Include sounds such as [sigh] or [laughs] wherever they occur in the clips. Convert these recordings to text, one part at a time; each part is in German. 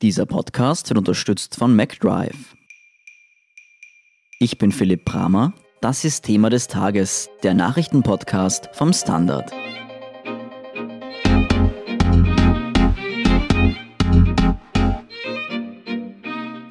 Dieser Podcast wird unterstützt von MacDrive. Ich bin Philipp Bramer. Das ist Thema des Tages, der Nachrichtenpodcast vom Standard.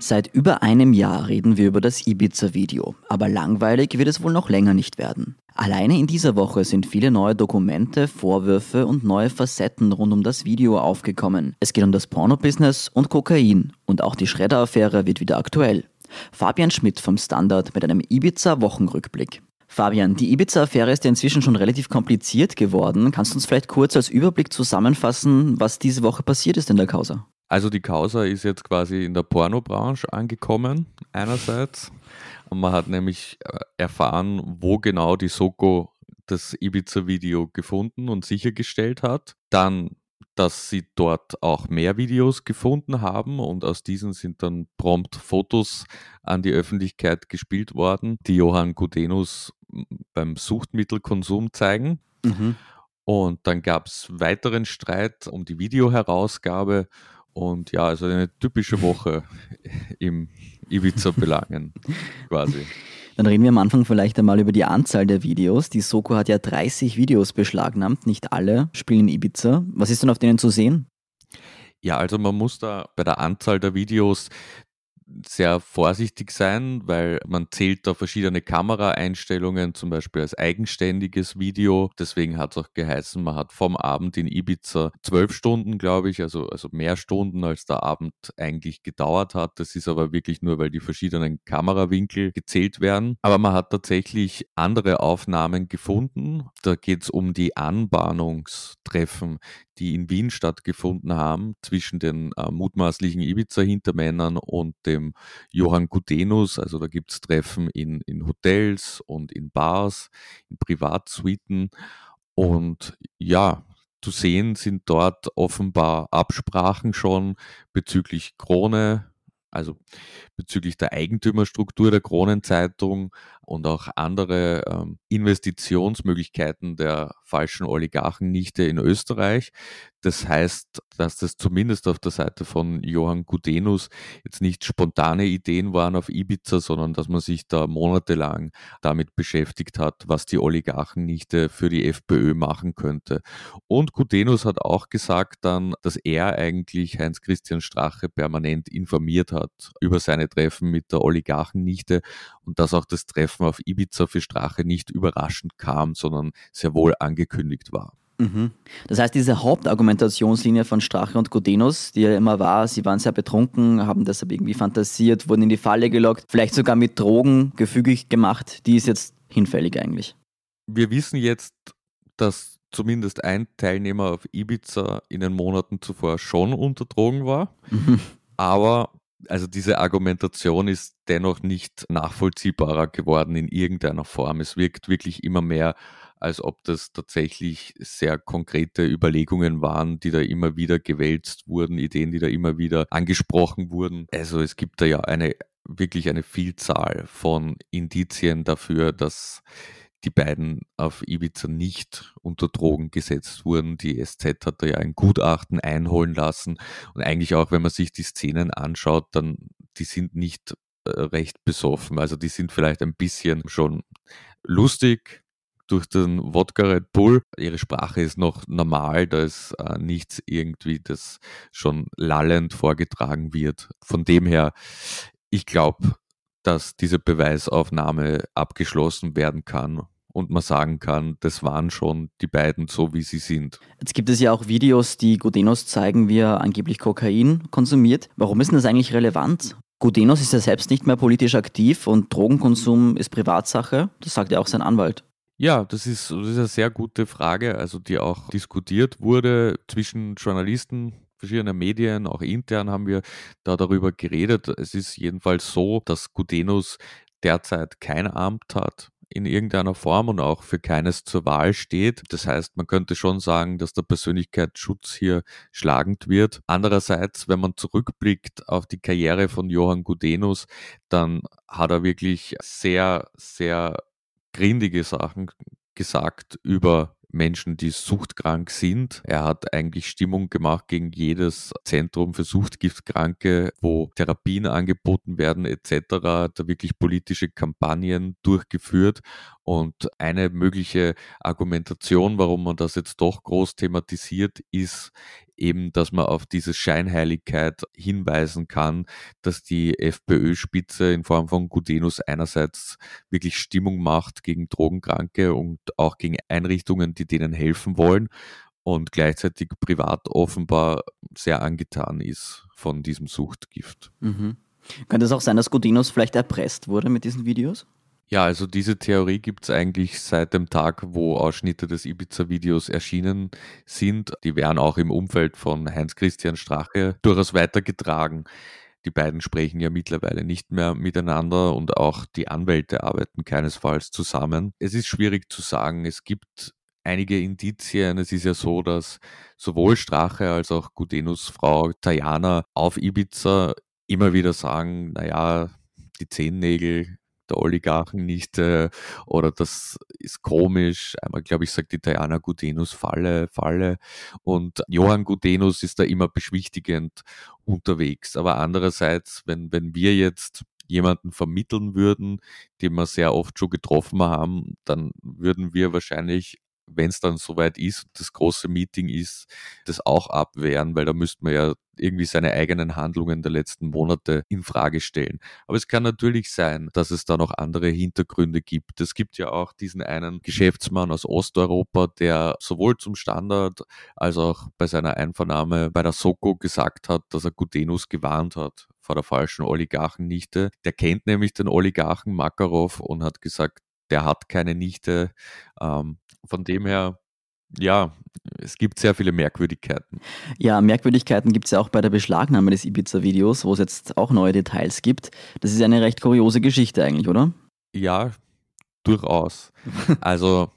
Seit über einem Jahr reden wir über das Ibiza-Video, aber langweilig wird es wohl noch länger nicht werden. Alleine in dieser Woche sind viele neue Dokumente, Vorwürfe und neue Facetten rund um das Video aufgekommen. Es geht um das Porno-Business und Kokain und auch die Schredder-Affäre wird wieder aktuell. Fabian Schmidt vom Standard mit einem Ibiza-Wochenrückblick. Fabian, die Ibiza-Affäre ist ja inzwischen schon relativ kompliziert geworden. Kannst du uns vielleicht kurz als Überblick zusammenfassen, was diese Woche passiert ist in der Causa? Also die Causa ist jetzt quasi in der Pornobranche angekommen, einerseits. Und man hat nämlich äh, erfahren, wo genau die Soko das Ibiza-Video gefunden und sichergestellt hat. Dann, dass sie dort auch mehr Videos gefunden haben und aus diesen sind dann prompt Fotos an die Öffentlichkeit gespielt worden, die Johann Gudenus beim Suchtmittelkonsum zeigen. Mhm. Und dann gab es weiteren Streit um die Videoherausgabe und ja, also eine typische Woche [laughs] im Ibiza-Belangen [laughs] quasi. Dann reden wir am Anfang vielleicht einmal über die Anzahl der Videos. Die Soko hat ja 30 Videos beschlagnahmt, nicht alle spielen Ibiza. Was ist denn auf denen zu sehen? Ja, also man muss da bei der Anzahl der Videos sehr vorsichtig sein, weil man zählt da verschiedene Kameraeinstellungen, zum Beispiel als eigenständiges Video. Deswegen hat es auch geheißen, man hat vom Abend in Ibiza zwölf Stunden, glaube ich, also, also mehr Stunden, als der Abend eigentlich gedauert hat. Das ist aber wirklich nur, weil die verschiedenen Kamerawinkel gezählt werden. Aber man hat tatsächlich andere Aufnahmen gefunden. Da geht es um die Anbahnungstreffen, die in Wien stattgefunden haben, zwischen den äh, mutmaßlichen Ibiza-Hintermännern und dem Johann Gudenus. Also da gibt es Treffen in, in Hotels und in Bars, in Privatsuiten. Und ja, zu sehen sind dort offenbar Absprachen schon bezüglich Krone, also bezüglich der Eigentümerstruktur der Kronenzeitung und auch andere ähm, Investitionsmöglichkeiten der falschen Oligarchennichte in Österreich. Das heißt, dass das zumindest auf der Seite von Johann Gudenus jetzt nicht spontane Ideen waren auf Ibiza, sondern dass man sich da monatelang damit beschäftigt hat, was die Oligarchennichte für die FPÖ machen könnte. Und Gudenus hat auch gesagt dann, dass er eigentlich Heinz-Christian Strache permanent informiert hat über seine Treffen mit der Oligarchennichte und dass auch das Treffen auf Ibiza für Strache nicht überraschend kam, sondern sehr wohl angekündigt war. Mhm. Das heißt, diese Hauptargumentationslinie von Strache und Gudenus, die ja immer war, sie waren sehr betrunken, haben deshalb irgendwie fantasiert, wurden in die Falle gelockt, vielleicht sogar mit Drogen gefügig gemacht, die ist jetzt hinfällig eigentlich. Wir wissen jetzt, dass zumindest ein Teilnehmer auf Ibiza in den Monaten zuvor schon unter Drogen war. Mhm. Aber also diese Argumentation ist dennoch nicht nachvollziehbarer geworden in irgendeiner Form. Es wirkt wirklich immer mehr, als ob das tatsächlich sehr konkrete Überlegungen waren, die da immer wieder gewälzt wurden, Ideen, die da immer wieder angesprochen wurden. Also es gibt da ja eine wirklich eine Vielzahl von Indizien dafür, dass die beiden auf Ibiza nicht unter Drogen gesetzt wurden. Die SZ hat da ja ein Gutachten einholen lassen. Und eigentlich auch, wenn man sich die Szenen anschaut, dann die sind nicht äh, recht besoffen. Also die sind vielleicht ein bisschen schon lustig durch den Wodka Red Bull. Ihre Sprache ist noch normal, da ist äh, nichts irgendwie, das schon lallend vorgetragen wird. Von dem her, ich glaube, dass diese Beweisaufnahme abgeschlossen werden kann und man sagen kann, das waren schon die beiden so, wie sie sind. Jetzt gibt es ja auch Videos, die Gudenos zeigen, wie er angeblich Kokain konsumiert. Warum ist denn das eigentlich relevant? Gudenos ist ja selbst nicht mehr politisch aktiv und Drogenkonsum ist Privatsache. Das sagt ja auch sein Anwalt. Ja, das ist, das ist eine sehr gute Frage, also die auch diskutiert wurde zwischen Journalisten, verschiedener Medien, auch intern haben wir da darüber geredet. Es ist jedenfalls so, dass Gudenus derzeit kein Amt hat in irgendeiner Form und auch für keines zur Wahl steht. Das heißt, man könnte schon sagen, dass der Persönlichkeitsschutz hier schlagend wird. Andererseits, wenn man zurückblickt auf die Karriere von Johann Gudenus, dann hat er wirklich sehr, sehr grindige Sachen gesagt über Menschen, die suchtkrank sind. Er hat eigentlich Stimmung gemacht gegen jedes Zentrum für Suchtgiftkranke, wo Therapien angeboten werden etc. Da wirklich politische Kampagnen durchgeführt. Und eine mögliche Argumentation, warum man das jetzt doch groß thematisiert, ist eben, dass man auf diese Scheinheiligkeit hinweisen kann, dass die FPÖ-Spitze in Form von Gudenus einerseits wirklich Stimmung macht gegen Drogenkranke und auch gegen Einrichtungen, die denen helfen wollen und gleichzeitig privat offenbar sehr angetan ist von diesem Suchtgift. Mhm. Könnte es auch sein, dass Gudenus vielleicht erpresst wurde mit diesen Videos? Ja, also diese Theorie gibt es eigentlich seit dem Tag, wo Ausschnitte des Ibiza-Videos erschienen sind. Die werden auch im Umfeld von Heinz-Christian Strache durchaus weitergetragen. Die beiden sprechen ja mittlerweile nicht mehr miteinander und auch die Anwälte arbeiten keinesfalls zusammen. Es ist schwierig zu sagen. Es gibt einige Indizien. Es ist ja so, dass sowohl Strache als auch Gudenus Frau Tajana auf Ibiza immer wieder sagen, naja, die Zehennägel der Oligarchen nicht äh, oder das ist komisch. Einmal, glaube ich, sagt die Diana Gudenus Falle, Falle und Johann Gudenus ist da immer beschwichtigend unterwegs. Aber andererseits, wenn, wenn wir jetzt jemanden vermitteln würden, den wir sehr oft schon getroffen haben, dann würden wir wahrscheinlich wenn es dann soweit ist und das große Meeting ist, das auch abwehren, weil da müsste man ja irgendwie seine eigenen Handlungen der letzten Monate in Frage stellen. Aber es kann natürlich sein, dass es da noch andere Hintergründe gibt. Es gibt ja auch diesen einen Geschäftsmann aus Osteuropa, der sowohl zum Standard als auch bei seiner Einvernahme bei der Soko gesagt hat, dass er Gutenus gewarnt hat vor der falschen Oligarchennichte. Der kennt nämlich den Oligarchen Makarov und hat gesagt, der hat keine Nichte. Ähm, von dem her, ja, es gibt sehr viele Merkwürdigkeiten. Ja, Merkwürdigkeiten gibt es ja auch bei der Beschlagnahme des Ibiza-Videos, wo es jetzt auch neue Details gibt. Das ist eine recht kuriose Geschichte eigentlich, oder? Ja, durchaus. [laughs] also,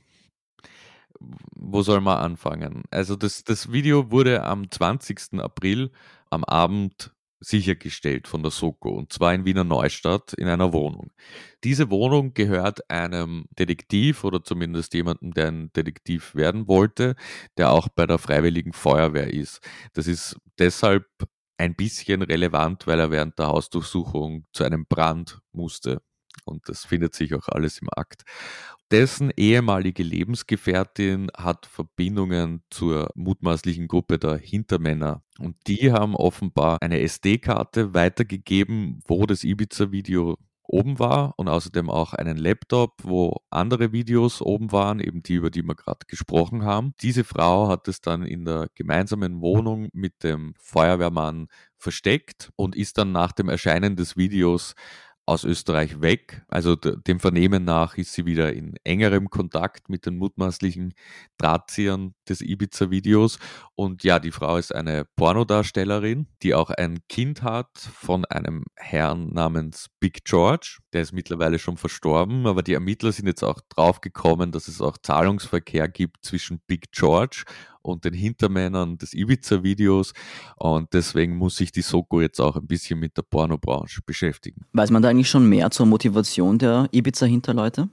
wo soll man anfangen? Also, das, das Video wurde am 20. April am Abend sichergestellt von der Soko und zwar in Wiener Neustadt in einer Wohnung. Diese Wohnung gehört einem Detektiv oder zumindest jemandem, der ein Detektiv werden wollte, der auch bei der Freiwilligen Feuerwehr ist. Das ist deshalb ein bisschen relevant, weil er während der Hausdurchsuchung zu einem Brand musste. Und das findet sich auch alles im Akt. Dessen ehemalige Lebensgefährtin hat Verbindungen zur mutmaßlichen Gruppe der Hintermänner. Und die haben offenbar eine SD-Karte weitergegeben, wo das Ibiza-Video oben war und außerdem auch einen Laptop, wo andere Videos oben waren, eben die, über die wir gerade gesprochen haben. Diese Frau hat es dann in der gemeinsamen Wohnung mit dem Feuerwehrmann versteckt und ist dann nach dem Erscheinen des Videos aus Österreich weg. Also dem Vernehmen nach ist sie wieder in engerem Kontakt mit den mutmaßlichen Drahtziehern des Ibiza-Videos. Und ja, die Frau ist eine Pornodarstellerin, die auch ein Kind hat von einem Herrn namens Big George. Der ist mittlerweile schon verstorben, aber die Ermittler sind jetzt auch draufgekommen, dass es auch Zahlungsverkehr gibt zwischen Big George und den Hintermännern des Ibiza-Videos. Und deswegen muss sich die Soko jetzt auch ein bisschen mit der Pornobranche beschäftigen. Weiß man da eigentlich schon mehr zur Motivation der Ibiza-Hinterleute?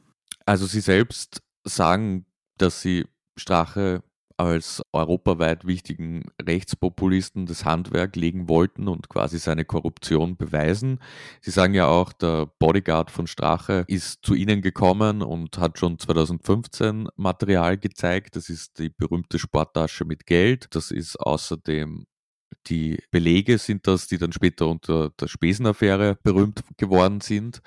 Also sie selbst sagen, dass sie Strache als europaweit wichtigen Rechtspopulisten das Handwerk legen wollten und quasi seine Korruption beweisen. Sie sagen ja auch, der Bodyguard von Strache ist zu ihnen gekommen und hat schon 2015 Material gezeigt. Das ist die berühmte Sporttasche mit Geld. Das ist außerdem die Belege sind das, die dann später unter der Spesenaffäre berühmt geworden sind.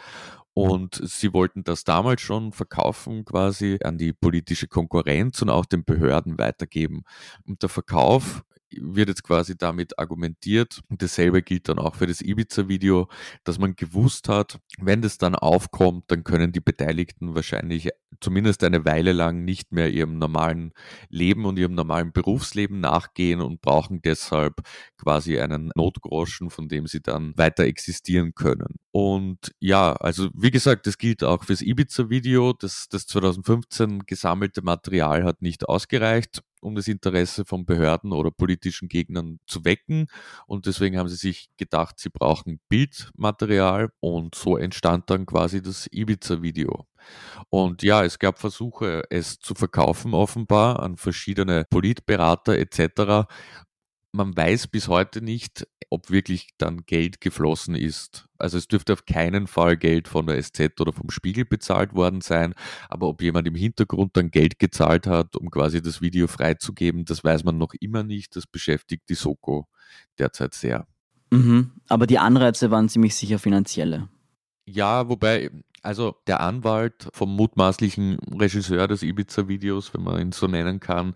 Und sie wollten das damals schon verkaufen, quasi an die politische Konkurrenz und auch den Behörden weitergeben. Und der Verkauf wird jetzt quasi damit argumentiert, dasselbe gilt dann auch für das Ibiza-Video, dass man gewusst hat, wenn das dann aufkommt, dann können die Beteiligten wahrscheinlich zumindest eine Weile lang nicht mehr ihrem normalen Leben und ihrem normalen Berufsleben nachgehen und brauchen deshalb quasi einen Notgroschen, von dem sie dann weiter existieren können. Und ja, also wie gesagt, das gilt auch fürs Ibiza-Video. Das, das 2015 gesammelte Material hat nicht ausgereicht. Um das Interesse von Behörden oder politischen Gegnern zu wecken. Und deswegen haben sie sich gedacht, sie brauchen Bildmaterial und so entstand dann quasi das Ibiza-Video. Und ja, es gab Versuche, es zu verkaufen offenbar an verschiedene Politberater etc man weiß bis heute nicht, ob wirklich dann Geld geflossen ist. Also es dürfte auf keinen Fall Geld von der SZ oder vom Spiegel bezahlt worden sein, aber ob jemand im Hintergrund dann Geld gezahlt hat, um quasi das Video freizugeben, das weiß man noch immer nicht. Das beschäftigt die Soko derzeit sehr. Mhm, aber die Anreize waren ziemlich sicher finanzielle. Ja, wobei also der Anwalt vom mutmaßlichen Regisseur des Ibiza-Videos, wenn man ihn so nennen kann,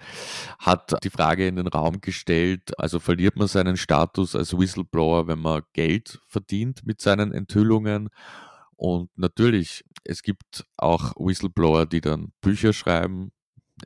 hat die Frage in den Raum gestellt, also verliert man seinen Status als Whistleblower, wenn man Geld verdient mit seinen Enthüllungen? Und natürlich, es gibt auch Whistleblower, die dann Bücher schreiben.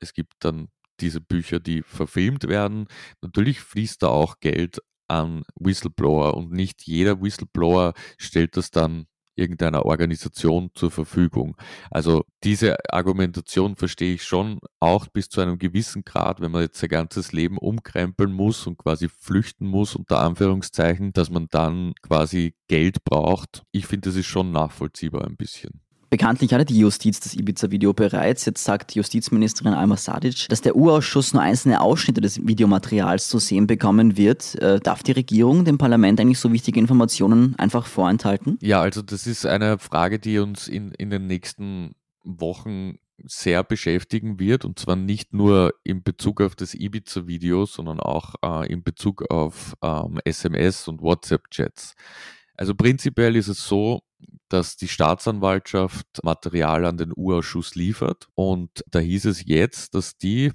Es gibt dann diese Bücher, die verfilmt werden. Natürlich fließt da auch Geld an Whistleblower und nicht jeder Whistleblower stellt das dann irgendeiner Organisation zur Verfügung. Also diese Argumentation verstehe ich schon auch bis zu einem gewissen Grad, wenn man jetzt sein ganzes Leben umkrempeln muss und quasi flüchten muss, unter Anführungszeichen, dass man dann quasi Geld braucht. Ich finde, das ist schon nachvollziehbar ein bisschen. Bekanntlich hatte die Justiz das Ibiza-Video bereits. Jetzt sagt Justizministerin Alma Sadic, dass der U-Ausschuss nur einzelne Ausschnitte des Videomaterials zu sehen bekommen wird. Äh, darf die Regierung dem Parlament eigentlich so wichtige Informationen einfach vorenthalten? Ja, also das ist eine Frage, die uns in, in den nächsten Wochen sehr beschäftigen wird und zwar nicht nur in Bezug auf das Ibiza-Video, sondern auch äh, in Bezug auf ähm, SMS und WhatsApp-Chats. Also prinzipiell ist es so, dass die Staatsanwaltschaft Material an den U-Ausschuss liefert. Und da hieß es jetzt, dass die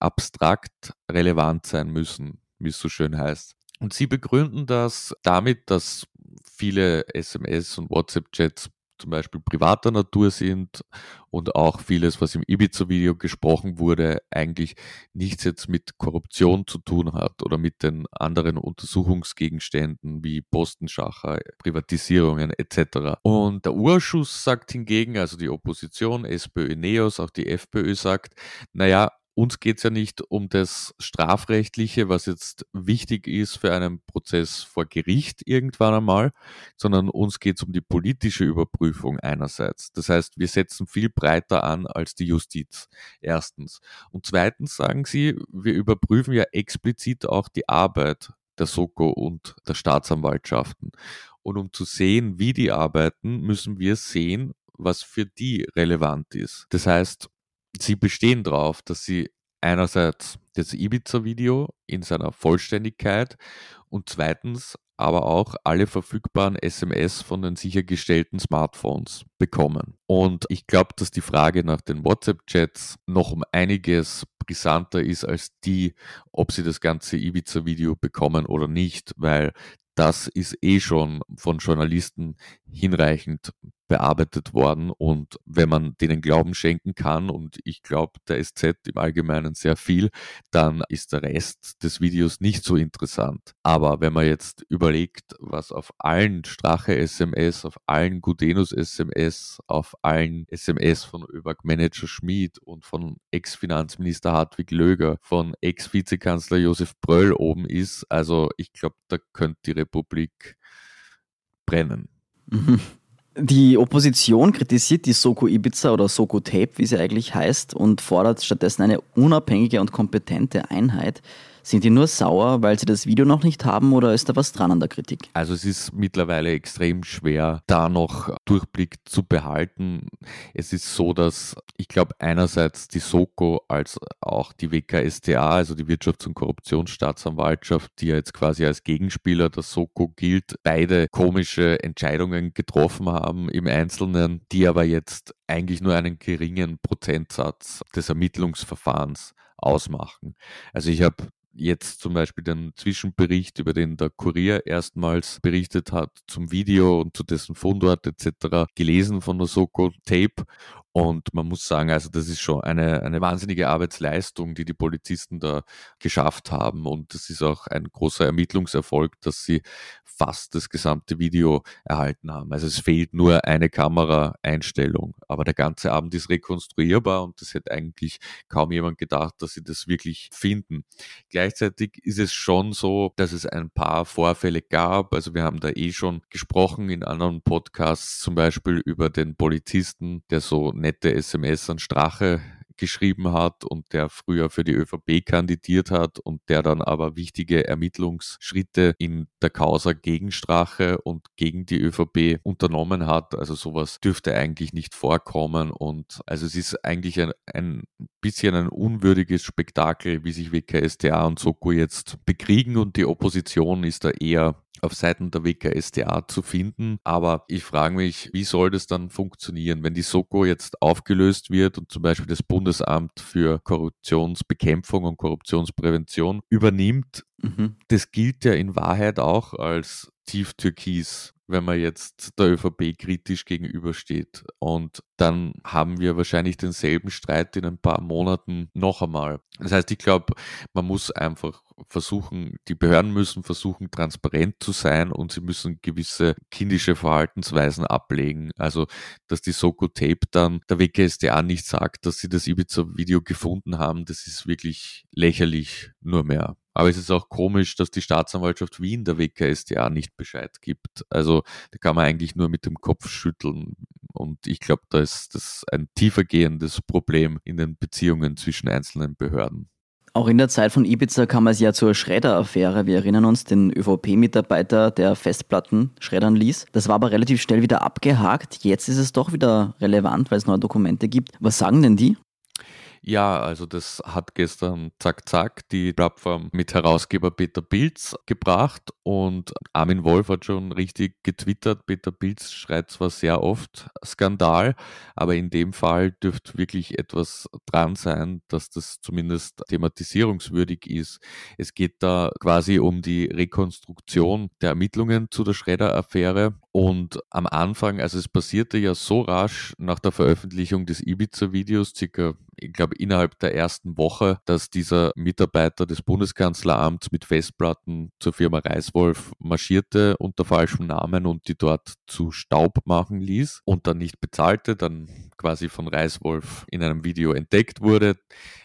abstrakt relevant sein müssen, wie es so schön heißt. Und sie begründen das damit, dass viele SMS und WhatsApp-Chats zum Beispiel privater Natur sind und auch vieles, was im Ibiza-Video gesprochen wurde, eigentlich nichts jetzt mit Korruption zu tun hat oder mit den anderen Untersuchungsgegenständen wie Postenschacher, Privatisierungen etc. Und der Urschuss sagt hingegen, also die Opposition, SPÖ, NEOS, auch die FPÖ sagt, naja, uns geht es ja nicht um das Strafrechtliche, was jetzt wichtig ist für einen Prozess vor Gericht irgendwann einmal, sondern uns geht es um die politische Überprüfung einerseits. Das heißt, wir setzen viel breiter an als die Justiz. Erstens. Und zweitens sagen sie, wir überprüfen ja explizit auch die Arbeit der Soko und der Staatsanwaltschaften. Und um zu sehen, wie die arbeiten, müssen wir sehen, was für die relevant ist. Das heißt, sie bestehen darauf, dass sie einerseits das Ibiza-Video in seiner Vollständigkeit und zweitens aber auch alle verfügbaren SMS von den sichergestellten Smartphones bekommen. Und ich glaube, dass die Frage nach den WhatsApp-Chats noch um einiges brisanter ist als die, ob sie das ganze Ibiza-Video bekommen oder nicht, weil das ist eh schon von Journalisten hinreichend bearbeitet worden. Und wenn man denen Glauben schenken kann, und ich glaube der SZ im Allgemeinen sehr viel, dann ist der Rest des Videos nicht so interessant. Aber wenn man jetzt überlegt, was auf allen Strache-SMS, auf allen Gudenus-SMS, auf allen SMS von ÖBAG-Manager Schmid und von Ex-Finanzminister Hartwig Löger, von Ex-Vizekanzler Josef Bröll oben ist, also ich glaube, da könnte die Republik brennen. Mhm. Die Opposition kritisiert die Soko Ibiza oder Soko Tape, wie sie eigentlich heißt, und fordert stattdessen eine unabhängige und kompetente Einheit. Sind die nur sauer, weil sie das Video noch nicht haben oder ist da was dran an der Kritik? Also es ist mittlerweile extrem schwer, da noch Durchblick zu behalten. Es ist so, dass ich glaube einerseits die Soko als auch die WKStA, also die Wirtschafts- und Korruptionsstaatsanwaltschaft, die ja jetzt quasi als Gegenspieler der Soko gilt, beide komische Entscheidungen getroffen haben im Einzelnen, die aber jetzt eigentlich nur einen geringen Prozentsatz des Ermittlungsverfahrens ausmachen. Also ich habe jetzt zum Beispiel den Zwischenbericht, über den der Kurier erstmals berichtet hat, zum Video und zu dessen Fundort etc. gelesen von der Soko Tape und man muss sagen, also das ist schon eine, eine wahnsinnige Arbeitsleistung, die die Polizisten da geschafft haben. Und das ist auch ein großer Ermittlungserfolg, dass sie fast das gesamte Video erhalten haben. Also es fehlt nur eine Kameraeinstellung. Aber der ganze Abend ist rekonstruierbar und das hätte eigentlich kaum jemand gedacht, dass sie das wirklich finden. Gleichzeitig ist es schon so, dass es ein paar Vorfälle gab. Also wir haben da eh schon gesprochen in anderen Podcasts, zum Beispiel über den Polizisten, der so nette SMS an Strache geschrieben hat und der früher für die ÖVP kandidiert hat und der dann aber wichtige Ermittlungsschritte in der Causa gegen Strache und gegen die ÖVP unternommen hat. Also sowas dürfte eigentlich nicht vorkommen und also es ist eigentlich ein, ein bisschen ein unwürdiges Spektakel, wie sich WKStA und Soko jetzt bekriegen und die Opposition ist da eher auf Seiten der WKSDA zu finden. Aber ich frage mich, wie soll das dann funktionieren, wenn die Soko jetzt aufgelöst wird und zum Beispiel das Bundesamt für Korruptionsbekämpfung und Korruptionsprävention übernimmt? Mhm. Das gilt ja in Wahrheit auch als tief-türkis wenn man jetzt der ÖVP kritisch gegenübersteht. Und dann haben wir wahrscheinlich denselben Streit in ein paar Monaten noch einmal. Das heißt, ich glaube, man muss einfach versuchen, die Behörden müssen versuchen, transparent zu sein und sie müssen gewisse kindische Verhaltensweisen ablegen. Also, dass die Soko Tape dann der WKSDA nicht sagt, dass sie das Ibiza-Video gefunden haben, das ist wirklich lächerlich nur mehr. Aber es ist auch komisch, dass die Staatsanwaltschaft Wien der WKSDA nicht Bescheid gibt. Also da kann man eigentlich nur mit dem Kopf schütteln. Und ich glaube, da ist das ein tiefergehendes Problem in den Beziehungen zwischen einzelnen Behörden. Auch in der Zeit von Ibiza kam es ja zur Schredder-Affäre. Wir erinnern uns, den ÖVP-Mitarbeiter, der Festplatten schreddern ließ. Das war aber relativ schnell wieder abgehakt. Jetzt ist es doch wieder relevant, weil es neue Dokumente gibt. Was sagen denn die? Ja, also das hat gestern Zack Zack die Plattform mit Herausgeber Peter Pilz gebracht und Armin Wolf hat schon richtig getwittert. Peter Pilz schreit zwar sehr oft Skandal, aber in dem Fall dürfte wirklich etwas dran sein, dass das zumindest thematisierungswürdig ist. Es geht da quasi um die Rekonstruktion der Ermittlungen zu der Schredder-Affäre und am Anfang, also es passierte ja so rasch nach der Veröffentlichung des Ibiza-Videos, circa, ich glaube, innerhalb der ersten Woche, dass dieser Mitarbeiter des Bundeskanzleramts mit Festplatten zur Firma Reiswolf marschierte unter falschem Namen und die dort zu Staub machen ließ und dann nicht bezahlte, dann quasi von Reiswolf in einem Video entdeckt wurde,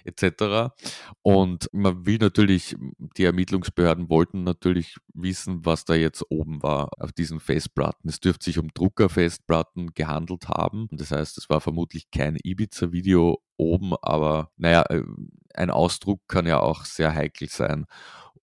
etc. Und man will natürlich, die Ermittlungsbehörden wollten natürlich wissen, was da jetzt oben war auf diesen Festplatten. Es dürfte sich um Druckerfestplatten gehandelt haben. Das heißt, es war vermutlich kein Ibiza-Video oben, aber naja, äh, ein Ausdruck kann ja auch sehr heikel sein.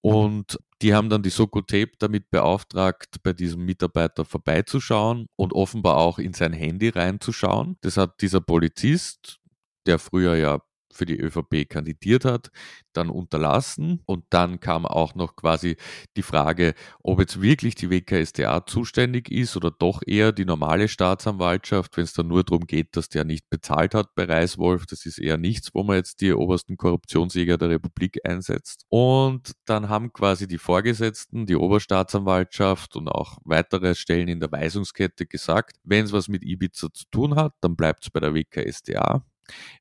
Und die haben dann die Soko Tape damit beauftragt, bei diesem Mitarbeiter vorbeizuschauen und offenbar auch in sein Handy reinzuschauen. Das hat dieser Polizist, der früher ja für die ÖVP kandidiert hat, dann unterlassen. Und dann kam auch noch quasi die Frage, ob jetzt wirklich die WKSDA zuständig ist oder doch eher die normale Staatsanwaltschaft, wenn es dann nur darum geht, dass der nicht bezahlt hat bei Reiswolf. Das ist eher nichts, wo man jetzt die obersten Korruptionsjäger der Republik einsetzt. Und dann haben quasi die Vorgesetzten, die Oberstaatsanwaltschaft und auch weitere Stellen in der Weisungskette gesagt, wenn es was mit Ibiza zu tun hat, dann bleibt es bei der WKSDA.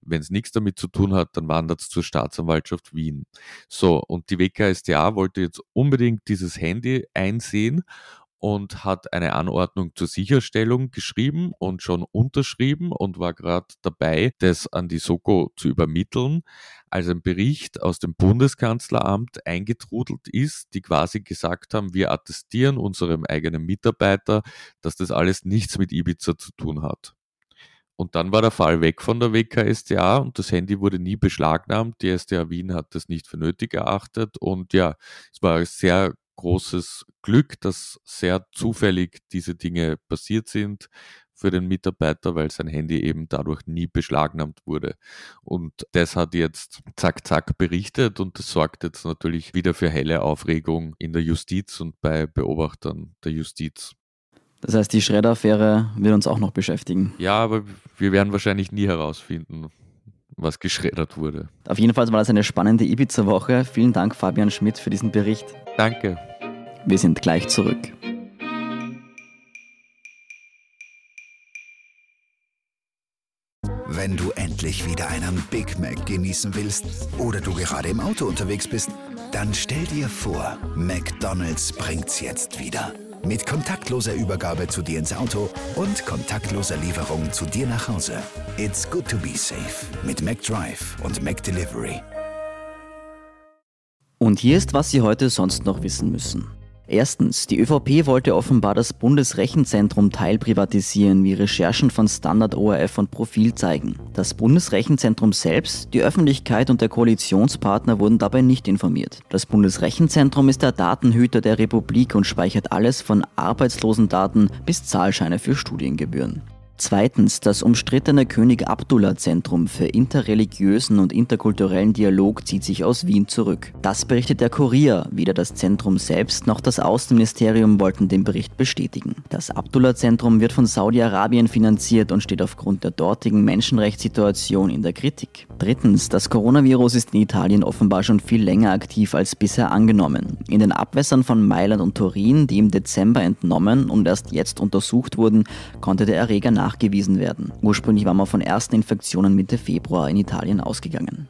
Wenn es nichts damit zu tun hat, dann wandert es zur Staatsanwaltschaft Wien. So, und die WKSDA wollte jetzt unbedingt dieses Handy einsehen und hat eine Anordnung zur Sicherstellung geschrieben und schon unterschrieben und war gerade dabei, das an die Soko zu übermitteln, als ein Bericht aus dem Bundeskanzleramt eingetrudelt ist, die quasi gesagt haben, wir attestieren unserem eigenen Mitarbeiter, dass das alles nichts mit Ibiza zu tun hat. Und dann war der Fall weg von der WKSDA und das Handy wurde nie beschlagnahmt. Die SDA Wien hat das nicht für nötig erachtet. Und ja, es war sehr großes Glück, dass sehr zufällig diese Dinge passiert sind für den Mitarbeiter, weil sein Handy eben dadurch nie beschlagnahmt wurde. Und das hat jetzt zack, zack berichtet und das sorgt jetzt natürlich wieder für helle Aufregung in der Justiz und bei Beobachtern der Justiz. Das heißt, die Schredder-Affäre wird uns auch noch beschäftigen. Ja, aber wir werden wahrscheinlich nie herausfinden, was geschreddert wurde. Auf jeden Fall war das eine spannende Ibiza-Woche. Vielen Dank, Fabian Schmidt, für diesen Bericht. Danke. Wir sind gleich zurück. Wenn du endlich wieder einen Big Mac genießen willst oder du gerade im Auto unterwegs bist, dann stell dir vor, McDonald's bringt's jetzt wieder. Mit kontaktloser Übergabe zu dir ins Auto und kontaktloser Lieferung zu dir nach Hause. It's good to be safe mit McDrive und McDelivery. Und hier ist, was Sie heute sonst noch wissen müssen. Erstens, die ÖVP wollte offenbar das Bundesrechenzentrum teilprivatisieren, wie Recherchen von Standard ORF und Profil zeigen. Das Bundesrechenzentrum selbst, die Öffentlichkeit und der Koalitionspartner wurden dabei nicht informiert. Das Bundesrechenzentrum ist der Datenhüter der Republik und speichert alles von Arbeitslosendaten bis Zahlscheine für Studiengebühren. Zweitens das umstrittene König Abdullah Zentrum für interreligiösen und interkulturellen Dialog zieht sich aus Wien zurück. Das berichtet der Kurier. Weder das Zentrum selbst noch das Außenministerium wollten den Bericht bestätigen. Das Abdullah Zentrum wird von Saudi-Arabien finanziert und steht aufgrund der dortigen Menschenrechtssituation in der Kritik. Drittens, das Coronavirus ist in Italien offenbar schon viel länger aktiv als bisher angenommen. In den Abwässern von Mailand und Turin, die im Dezember entnommen und erst jetzt untersucht wurden, konnte der Erreger nach nachgewiesen werden. Ursprünglich war man von ersten Infektionen Mitte Februar in Italien ausgegangen.